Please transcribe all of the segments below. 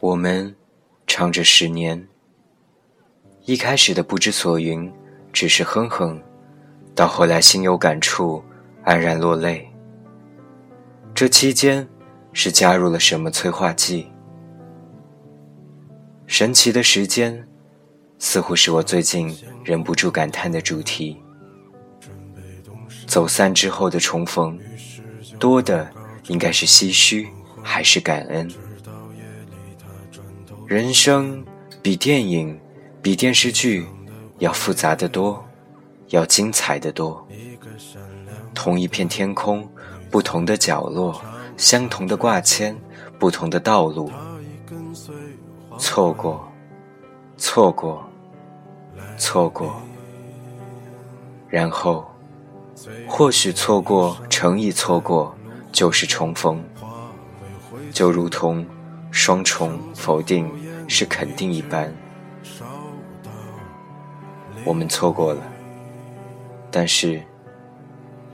我们唱着十年，一开始的不知所云，只是哼哼，到后来心有感触，黯然落泪。这期间是加入了什么催化剂？神奇的时间，似乎是我最近忍不住感叹的主题。走散之后的重逢，多的应该是唏嘘，还是感恩？人生比电影、比电视剧要复杂的多，要精彩的多。同一片天空，不同的角落，相同的挂牵，不同的道路。错过，错过，错过，然后。或许错过，乘以错过，就是重逢。就如同双重否定是肯定一般，我们错过了。但是，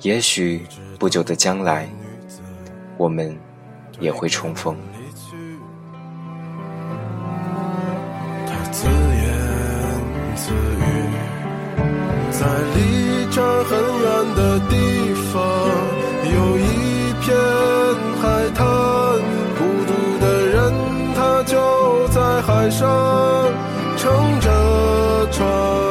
也许不久的将来，我们也会重逢。他自言自语，在离这很远的地上乘着船。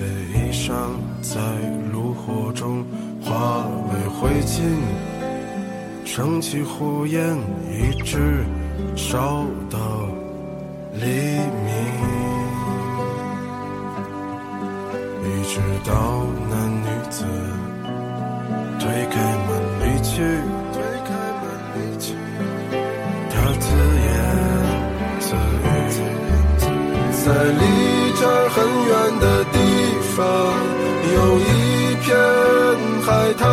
的衣裳在炉火中化为灰烬，升起火焰，一直烧到黎明，一直到那女子推开门离去，推开门离去，他自言。自语，在离这儿很远的地方，有一片海滩，